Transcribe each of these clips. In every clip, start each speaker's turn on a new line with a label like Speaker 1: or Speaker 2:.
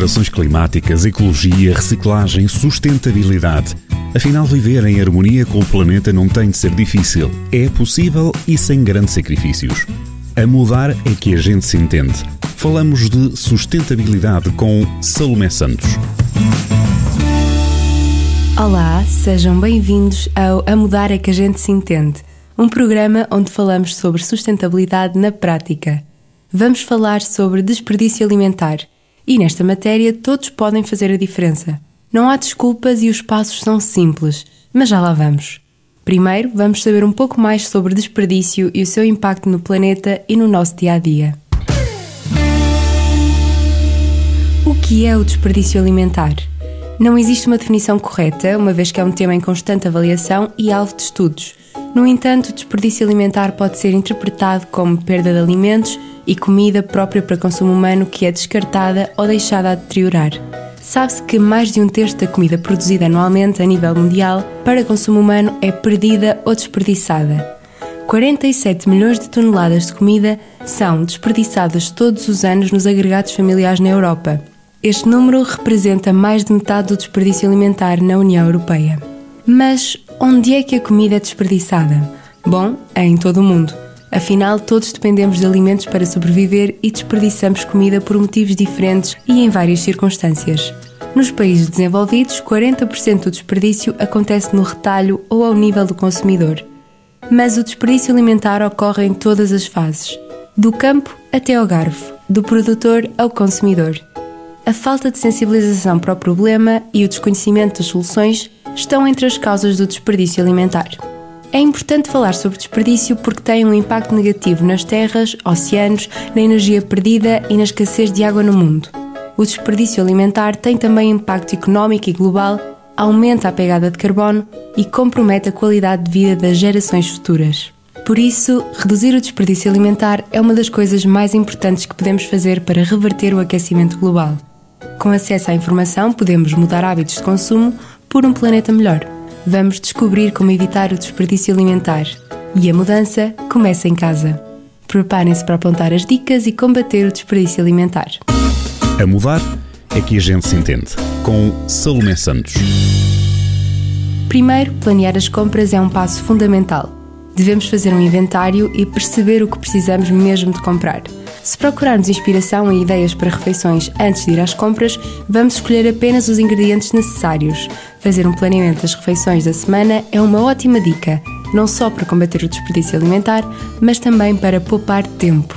Speaker 1: alterações climáticas, ecologia, reciclagem, sustentabilidade. Afinal, viver em harmonia com o planeta não tem de ser difícil. É possível e sem grandes sacrifícios. A mudar é que a gente se entende. Falamos de sustentabilidade com Salomé Santos.
Speaker 2: Olá, sejam bem-vindos ao A Mudar é que a gente se entende, um programa onde falamos sobre sustentabilidade na prática. Vamos falar sobre desperdício alimentar e nesta matéria todos podem fazer a diferença. Não há desculpas e os passos são simples, mas já lá vamos. Primeiro, vamos saber um pouco mais sobre desperdício e o seu impacto no planeta e no nosso dia a dia. O que é o desperdício alimentar? Não existe uma definição correta, uma vez que é um tema em constante avaliação e alvo de estudos. No entanto, o desperdício alimentar pode ser interpretado como perda de alimentos e comida própria para consumo humano que é descartada ou deixada a deteriorar. Sabe-se que mais de um terço da comida produzida anualmente a nível mundial para consumo humano é perdida ou desperdiçada. 47 milhões de toneladas de comida são desperdiçadas todos os anos nos agregados familiares na Europa. Este número representa mais de metade do desperdício alimentar na União Europeia. Mas onde é que a comida é desperdiçada? Bom, é em todo o mundo. Afinal, todos dependemos de alimentos para sobreviver e desperdiçamos comida por motivos diferentes e em várias circunstâncias. Nos países desenvolvidos, 40% do desperdício acontece no retalho ou ao nível do consumidor. Mas o desperdício alimentar ocorre em todas as fases, do campo até ao garfo, do produtor ao consumidor. A falta de sensibilização para o problema e o desconhecimento das soluções estão entre as causas do desperdício alimentar. É importante falar sobre desperdício porque tem um impacto negativo nas terras, oceanos, na energia perdida e na escassez de água no mundo. O desperdício alimentar tem também impacto económico e global, aumenta a pegada de carbono e compromete a qualidade de vida das gerações futuras. Por isso, reduzir o desperdício alimentar é uma das coisas mais importantes que podemos fazer para reverter o aquecimento global. Com acesso à informação, podemos mudar hábitos de consumo por um planeta melhor. Vamos descobrir como evitar o desperdício alimentar. E a mudança começa em casa. Preparem-se para apontar as dicas e combater o desperdício alimentar.
Speaker 1: A mudar é que a gente se entende. Com Salomé Santos.
Speaker 2: Primeiro, planear as compras é um passo fundamental. Devemos fazer um inventário e perceber o que precisamos mesmo de comprar. Se procurarmos inspiração e ideias para refeições antes de ir às compras, vamos escolher apenas os ingredientes necessários. Fazer um planeamento das refeições da semana é uma ótima dica, não só para combater o desperdício alimentar, mas também para poupar tempo.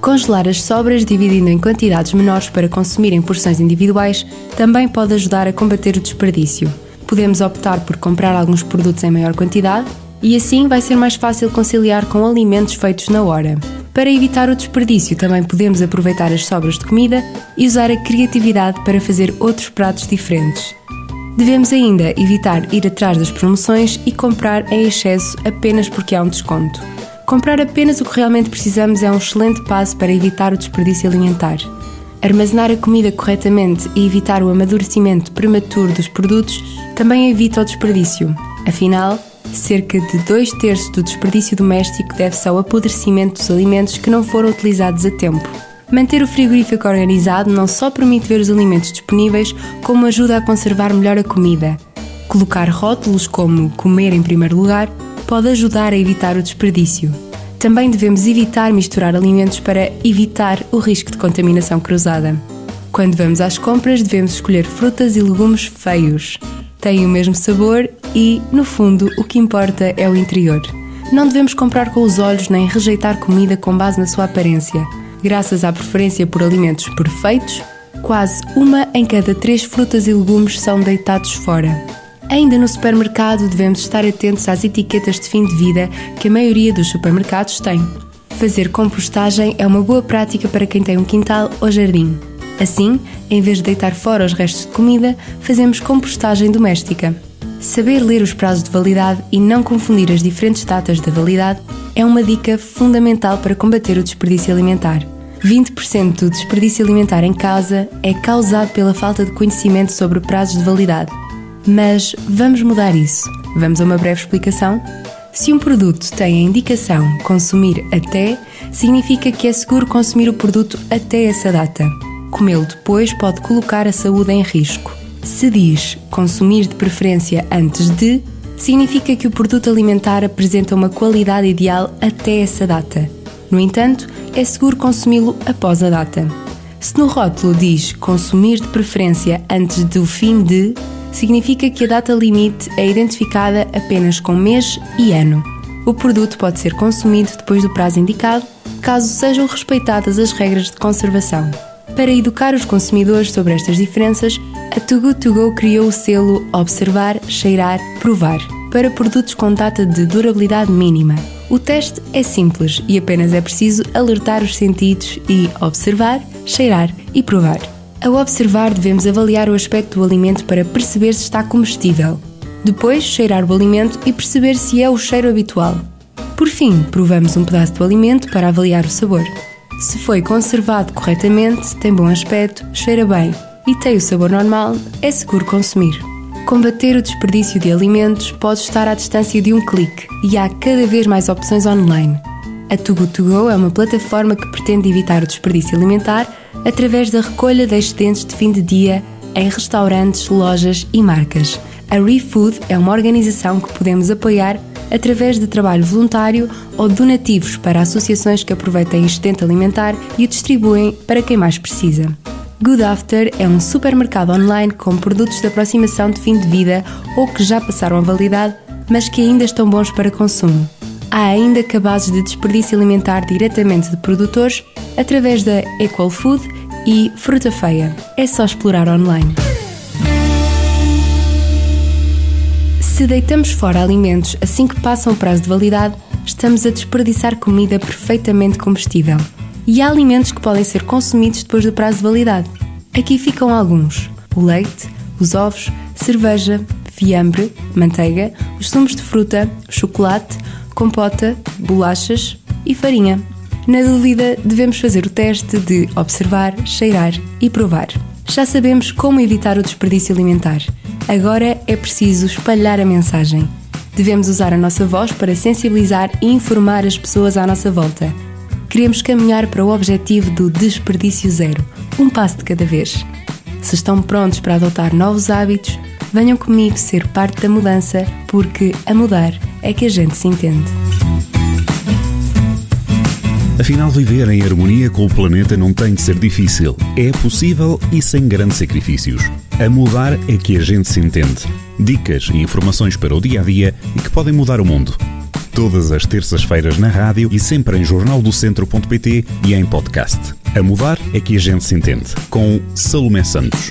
Speaker 2: Congelar as sobras dividindo em quantidades menores para consumir em porções individuais também pode ajudar a combater o desperdício. Podemos optar por comprar alguns produtos em maior quantidade e assim vai ser mais fácil conciliar com alimentos feitos na hora. Para evitar o desperdício, também podemos aproveitar as sobras de comida e usar a criatividade para fazer outros pratos diferentes. Devemos ainda evitar ir atrás das promoções e comprar em excesso apenas porque há um desconto. Comprar apenas o que realmente precisamos é um excelente passo para evitar o desperdício alimentar. Armazenar a comida corretamente e evitar o amadurecimento prematuro dos produtos também evita o desperdício. Afinal, Cerca de dois terços do desperdício doméstico deve-se ao apodrecimento dos alimentos que não foram utilizados a tempo. Manter o frigorífico organizado não só permite ver os alimentos disponíveis, como ajuda a conservar melhor a comida. Colocar rótulos como comer em primeiro lugar pode ajudar a evitar o desperdício. Também devemos evitar misturar alimentos para evitar o risco de contaminação cruzada. Quando vamos às compras, devemos escolher frutas e legumes feios. Têm o mesmo sabor e, no fundo, o que importa é o interior. Não devemos comprar com os olhos nem rejeitar comida com base na sua aparência. Graças à preferência por alimentos perfeitos, quase uma em cada três frutas e legumes são deitados fora. Ainda no supermercado, devemos estar atentos às etiquetas de fim de vida que a maioria dos supermercados tem. Fazer compostagem é uma boa prática para quem tem um quintal ou jardim. Assim, em vez de deitar fora os restos de comida, fazemos compostagem doméstica. Saber ler os prazos de validade e não confundir as diferentes datas da validade é uma dica fundamental para combater o desperdício alimentar. 20% do desperdício alimentar em casa é causado pela falta de conhecimento sobre prazos de validade. Mas vamos mudar isso. Vamos a uma breve explicação? Se um produto tem a indicação consumir até, significa que é seguro consumir o produto até essa data. comê-lo depois pode colocar a saúde em risco. Se diz consumir de preferência antes de, significa que o produto alimentar apresenta uma qualidade ideal até essa data. No entanto, é seguro consumi-lo após a data. Se no rótulo diz consumir de preferência antes do fim de, significa que a data limite é identificada apenas com mês e ano. O produto pode ser consumido depois do prazo indicado, caso sejam respeitadas as regras de conservação. Para educar os consumidores sobre estas diferenças, a Too Good To Go criou o selo Observar, Cheirar, Provar para produtos com data de durabilidade mínima. O teste é simples e apenas é preciso alertar os sentidos e observar, cheirar e provar. Ao observar, devemos avaliar o aspecto do alimento para perceber se está comestível. Depois, cheirar o alimento e perceber se é o cheiro habitual. Por fim, provamos um pedaço do alimento para avaliar o sabor. Se foi conservado corretamente, tem bom aspecto, cheira bem e tem o sabor normal, é seguro consumir. Combater o desperdício de alimentos pode estar à distância de um clique e há cada vez mais opções online. A Too Good To Go é uma plataforma que pretende evitar o desperdício alimentar através da recolha de excedentes de fim de dia em restaurantes, lojas e marcas. A ReFood é uma organização que podemos apoiar através de trabalho voluntário ou donativos para associações que aproveitem excedente alimentar e o distribuem para quem mais precisa. Good After é um supermercado online com produtos de aproximação de fim de vida ou que já passaram a validade, mas que ainda estão bons para consumo. Há ainda cabazes de desperdício alimentar diretamente de produtores através da Equal Food e Fruta Feia. É só explorar online. Se deitamos fora alimentos assim que passam o prazo de validade, estamos a desperdiçar comida perfeitamente comestível e há alimentos que podem ser consumidos depois do prazo de validade. Aqui ficam alguns: o leite, os ovos, cerveja, fiambre, manteiga, os sumos de fruta, chocolate, compota, bolachas e farinha. Na dúvida, devemos fazer o teste de observar, cheirar e provar. Já sabemos como evitar o desperdício alimentar. Agora é preciso espalhar a mensagem. Devemos usar a nossa voz para sensibilizar e informar as pessoas à nossa volta queremos caminhar para o objetivo do desperdício zero, um passo de cada vez. Se estão prontos para adotar novos hábitos, venham comigo ser parte da mudança, porque a mudar é que a gente se entende.
Speaker 1: Afinal, viver em harmonia com o planeta não tem de ser difícil. É possível e sem grandes sacrifícios. A mudar é que a gente se entende. Dicas e informações para o dia a dia e que podem mudar o mundo todas as terças-feiras na rádio e sempre em jornaldocentro.pt e em podcast. A mudar é que a gente se entende, com Salomé Santos.